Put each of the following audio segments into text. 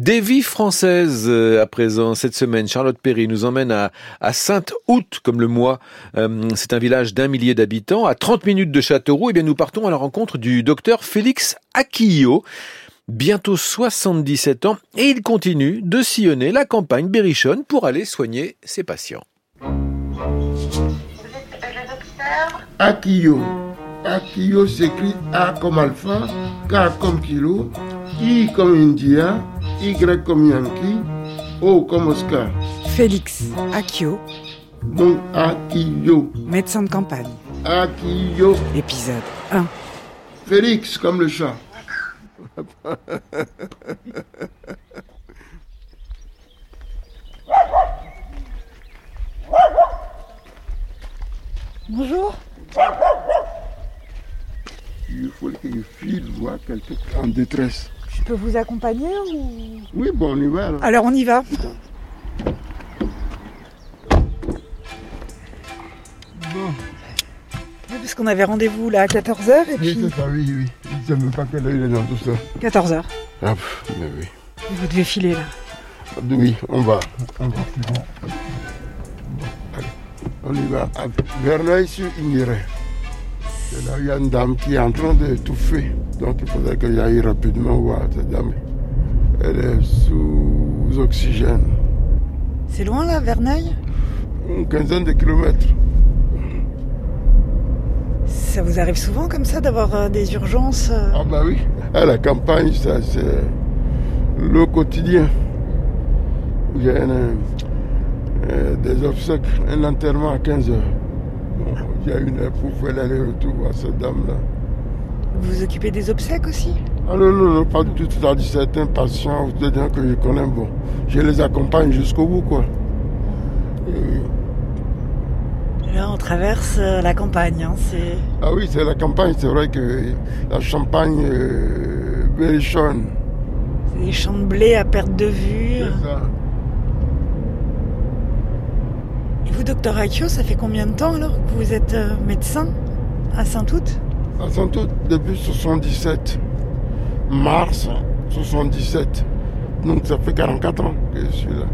Des vies françaises euh, à présent cette semaine. Charlotte Perry nous emmène à, Sainte-Août comme le mois. Euh, c'est un village d'un millier d'habitants. À 30 minutes de Châteauroux, et eh bien nous partons à la rencontre du docteur Félix Aquillo. Bientôt 77 ans et il continue de sillonner la campagne berrichonne pour aller soigner ses patients. Aquillo. Aquillo s'écrit A comme alpha, K comme kilo, I comme India, y comme Yankee, O comme Oscar. Félix Akio. Donc Akio. Médecin de campagne. Akio. Épisode 1. Félix comme le chat. Bonjour. Il faut que je file voir quelqu'un en détresse. Je peux vous accompagner ou... Oui, bon, on y va. alors. Alors on y va. Bon, Oui, Parce qu'on avait rendez-vous là à 14h et oui, puis... c'est ça, oui, oui. Je ne sais pas quelle heure il est dans tout ça. 14h. Ah, pff, mais oui. Vous devez filer là. Oui, on va. On va. Bon, allez, on y va. À Verneuil-sur-Igneray. C'est là il y a une dame qui est en train d'étouffer. Donc il faudrait que j'aille rapidement voir cette dame. Elle est sous oxygène. C'est loin là, Verneuil? Une quinzaine de kilomètres. Ça vous arrive souvent comme ça d'avoir euh, des urgences euh? Ah bah oui. À la campagne, ça c'est le quotidien. Il y euh, des obsèques, un enterrement à 15 heures. Il y a une heure pour faire l'aller-retour à cette dame-là. Vous vous occupez des obsèques aussi Ah non, non, non, pas du tout. C'est-à-dire certains patients ou des gens que je connais, bon, je les accompagne jusqu'au bout, quoi. Et- Là, on traverse euh, la campagne. hein, c'est... ah oui, c'est la campagne, c'est vrai que la Champagne euh, berrichonne. c'est des champs de blé à perte de vue. C'est ça. Et vous, docteur Akio, ça fait combien de temps alors que vous êtes euh, médecin à Saint-Août? À Saint-Août, depuis 77. Mars 77. Donc ça fait 44 ans que je suis là.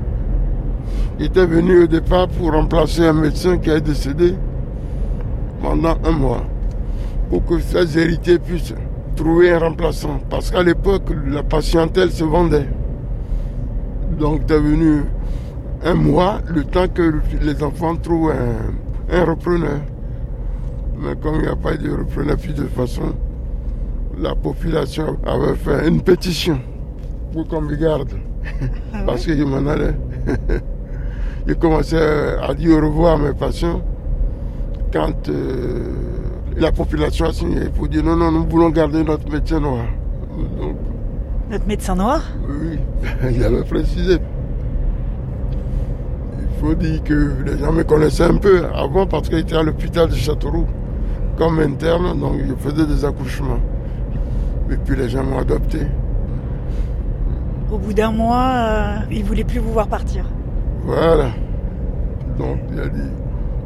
J'étais venu au départ pour remplacer un médecin qui est décédé pendant un mois. Pour que ces héritiers puissent trouver un remplaçant. Parce qu'à l'époque, la patientèle se vendait. Donc j'étais venu un mois, le temps que les enfants trouvent un, un repreneur. Mais comme il n'y a pas de repreneur, puis de toute façon, la population avait fait une pétition pour qu'on me garde. Ah Parce que je m'en allais. je commençais à dire au revoir à mes patients quand euh, la population a signé pour dire non, non, nous voulons garder notre médecin noir. Donc, Notre médecin noir? oui, il avait précisé. Il faut dire que les gens me connaissaient un peu avant parce qu'il était à l'hôpital de Châteauroux comme interne, donc je faisais des accouchements. Et puis les gens m'ont adopté. Au bout d'un mois, euh, il voulait plus vous voir partir. Voilà. Donc il a dit,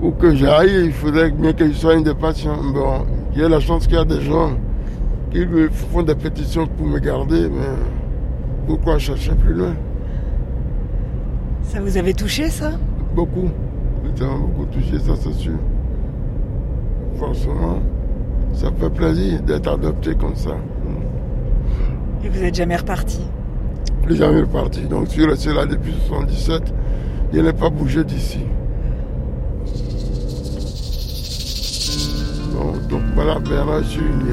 où que j'aille, il faudrait bien que je soigne des patients. Bon, il y a la chance qu'il y a des gens qui me font des pétitions pour me garder, mais pourquoi chercher plus loin? Ça vous avait touché ça Beaucoup. Ça m'a beaucoup touché, ça c'est sûr. Forcément, ça fait plaisir d'être adopté comme ça. Et vous êtes jamais reparti Plus jamais reparti. Donc je suis resté là depuis 77. Je n'ai pas bougé d'ici. Bon, donc voilà, je suis une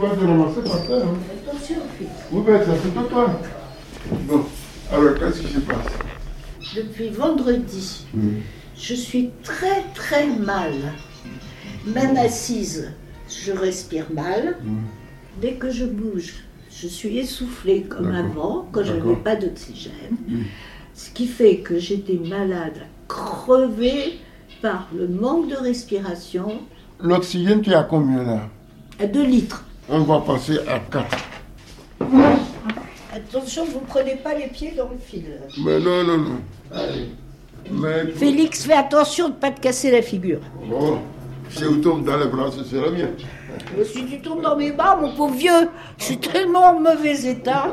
vas te ramasser par terre. hein. Attention. Oui, ben, c'est plutôt toi. Bon, alors qu'est-ce qui se passe? Depuis vendredi, je suis très très mal. Même assise, je respire mal. dès que je bouge, je suis essoufflée comme avant, quand je n'avais pas d'oxygène. Ce qui fait que j'étais malade, crevée par le manque de respiration. L'oxygène, tu as combien là? À 2 litres. On va passer à 4. Attention, vous ne prenez pas les pieds dans le fil. Mais non, non, non. Allez. Mais... Félix, fais attention de ne pas te casser la figure. Bon, si vous tombe dans les bras, ce sera bien. Mais si tu tombes dans mes bras, mon pauvre vieux, je suis tellement en mauvais état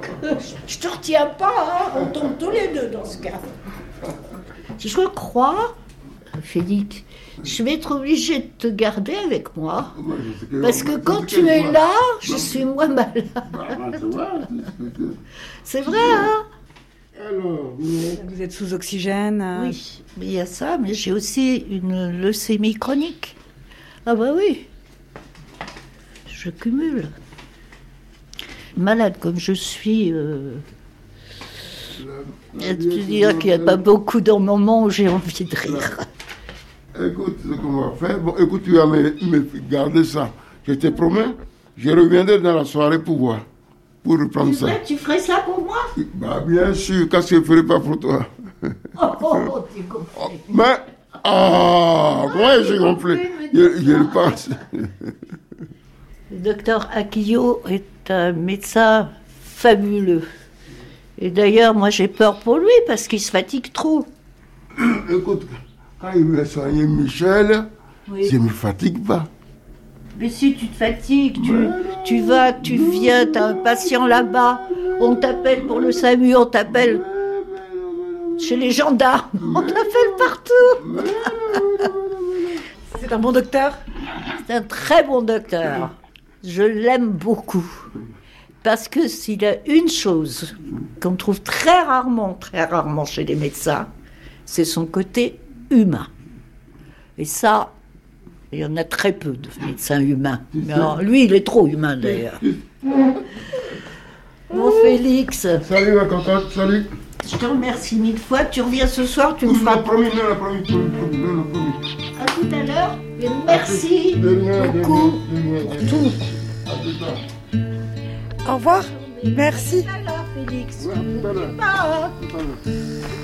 que je te retiens pas. hein. On tombe tous les deux dans ce cas. Je crois, Félix, je vais être obligée de te garder avec moi. Sais que- Parce que quand tu es moi- là, je suis moins malade. Bah, tu c'est- vrai, hein Alors. Vous êtes sous oxygène euh, Oui, mais il y a ça, mais j'ai aussi une leucémie chronique. Ah bah oui, je cumule. Malade comme je suis, euh, je peux dire qu'il n'y a pas beaucoup de moments où j'ai envie de rire. Écoute, ce qu'on va faire, bon, écoute, tu vas me, me garder ça. Je te promets, je reviendrai dans la soirée pour voir, pour reprendre ça. vrai, tu ferais ça pour moi? Bah, bien sûr, qu'est-ce que je ferai pas pour toi? Oh, oh, oh, t'es gonflé. Mais, ah, comment j'ai gonflé je, je le pense. Le docteur Akio est un médecin fabuleux. Et d'ailleurs, moi j'ai peur pour lui parce qu'il se fatigue trop. Écoute, quand il m'a soigné Michel, Oui. je ne me fatigue pas. Mais si tu te fatigues, tu, tu vas, tu viens, t'as un patient là-bas, on t'appelle pour le SAMU, on t'appelle chez les gendarmes, on t'appelle partout. C'est un bon docteur? C'est un très bon docteur. Je l'aime beaucoup. Parce que s'il a une chose qu'on trouve très rarement, très rarement chez les médecins, c'est son côté humain. Et ça, il y en a très peu de médecins humains. Mais alors, lui, il est trop humain d'ailleurs. Mon Félix, Salut ma cocotte, salut. je te remercie mille fois. Tu reviens ce soir, tu me feras l'a promis, non, l'a promis, promis, promis, non, l'a promis. à tout à l'heure. Et merci beaucoup pour tout. Au revoir. Merci. Félix.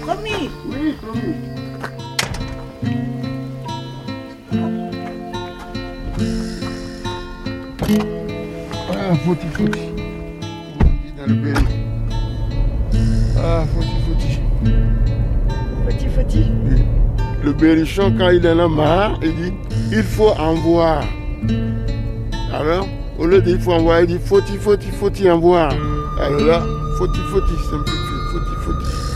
Promis. Oui, promis. Ah, fauti. Comme on dit dans le pays. Ah, fauti. Foti, foti. Oui. Le berrichon, quand il en a marre, il dit il faut en voir. Alors, au lieu de il faut en voir, il dit faut-il, faut-il, faut-il en voir. Alors là, faut-il, faut-il, simplifie, faut-il, faut-il.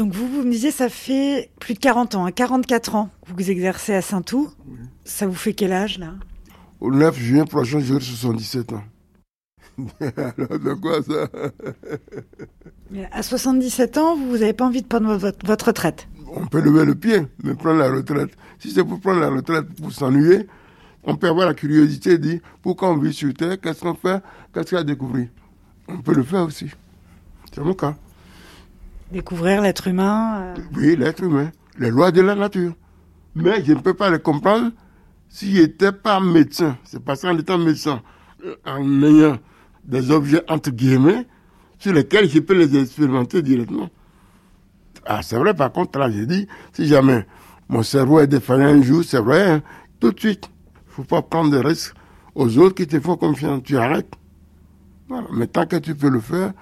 Donc vous, vous me disiez, ça fait plus de 40 ans, hein, 44 ans que vous exercez à Saint-Ouen. Ça vous fait quel âge là? Au 9 juin prochain, j'aurai 77 ans. Alors, de quoi ça? Mais À 77 ans, vous n'avez pas envie de prendre votre, votre retraite? On peut lever le pied, mais prendre la retraite. Si c'est pour prendre la retraite pour s'ennuyer, on peut avoir la curiosité de dire pourquoi on vit sur Terre, qu'est-ce qu'on fait, qu'est-ce qu'il y a à découvrir? On peut le faire aussi. C'est mon cas. Découvrir l'être humain euh, Oui, l'être humain, les lois de la nature. Mais je ne peux pas les comprendre si je n'étais pas médecin. C'est parce qu'en étant médecin, euh, en ayant des objets entre guillemets, sur lesquels je peux les expérimenter directement. Ah, c'est vrai, par contre, là, j'ai dit, si jamais mon cerveau est défaillant un jour, c'est vrai, hein, tout de suite. Il faut pas prendre des risques aux autres qui te font confiance. Tu arrêtes. Mais tant que tu peux le faire,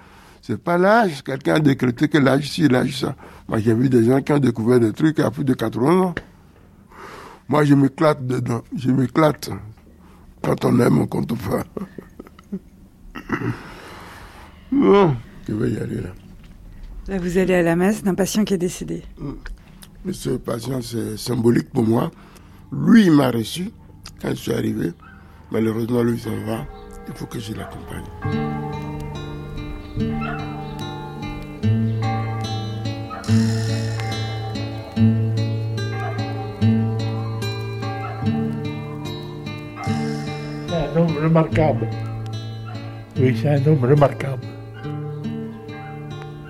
c'est pas l'âge. Quelqu'un a décrété que l'âge ci, l'âge ça. Moi, j'ai vu des gens qui ont découvert des trucs à plus de 80 ans. Moi, je m'éclate dedans. Je m'éclate. Quand on aime, on compte pas. bon, je vais y aller là. Là, vous allez à la messe d'un patient qui est décédé. Mais ce patient, c'est symbolique pour moi. Lui, il m'a reçu quand je suis arrivé. Malheureusement, lui, il s'en va. Il faut que je l'accompagne. Remarquable. Oui, c'est un homme remarquable.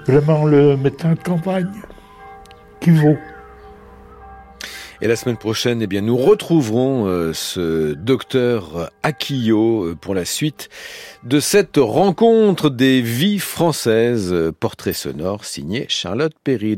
Vraiment le médecin de campagne qui vaut. Et la semaine prochaine, eh bien, nous retrouverons euh, ce docteur Akio euh, pour la suite de cette rencontre des vies françaises, portrait sonore signé Charlotte Perry.